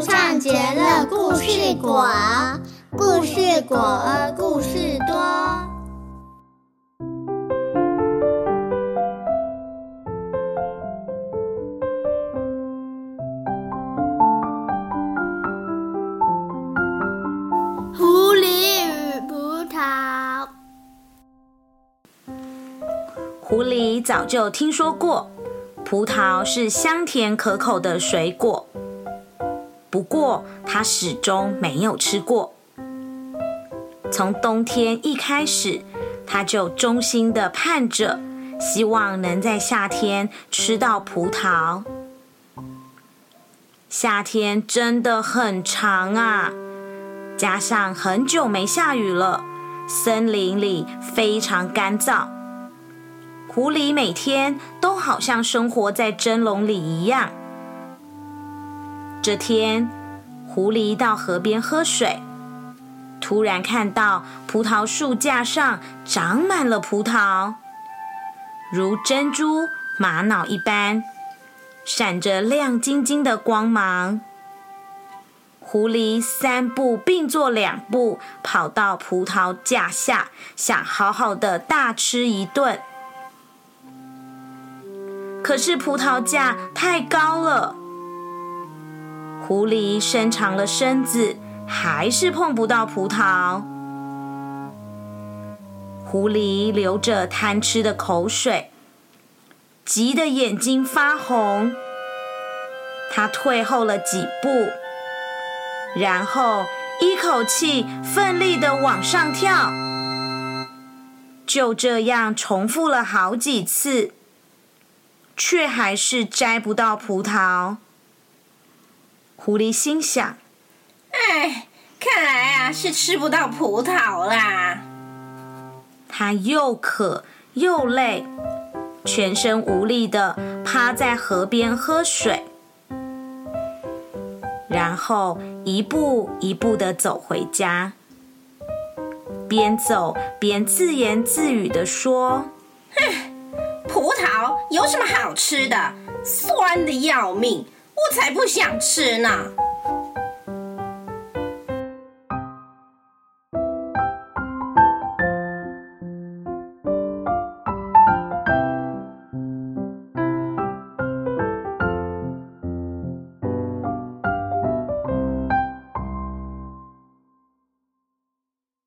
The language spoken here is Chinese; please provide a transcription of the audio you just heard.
上结了故事果，故事果，故事多。狐狸与葡萄。狐狸早就听说过，葡萄是香甜可口的水果。不过，他始终没有吃过。从冬天一开始，他就衷心的盼着，希望能在夏天吃到葡萄。夏天真的很长啊，加上很久没下雨了，森林里非常干燥。狐狸每天都好像生活在蒸笼里一样。这天，狐狸到河边喝水，突然看到葡萄树架上长满了葡萄，如珍珠、玛瑙一般，闪着亮晶晶的光芒。狐狸三步并作两步跑到葡萄架下，想好好的大吃一顿。可是葡萄架太高了。狐狸伸长了身子，还是碰不到葡萄。狐狸流着贪吃的口水，急得眼睛发红。它退后了几步，然后一口气奋力的往上跳。就这样重复了好几次，却还是摘不到葡萄。狐狸心想：“哎，看来啊是吃不到葡萄啦。”它又渴又累，全身无力的趴在河边喝水，然后一步一步的走回家，边走边自言自语的说：“哼，葡萄有什么好吃的？酸的要命！”我才不想吃呢！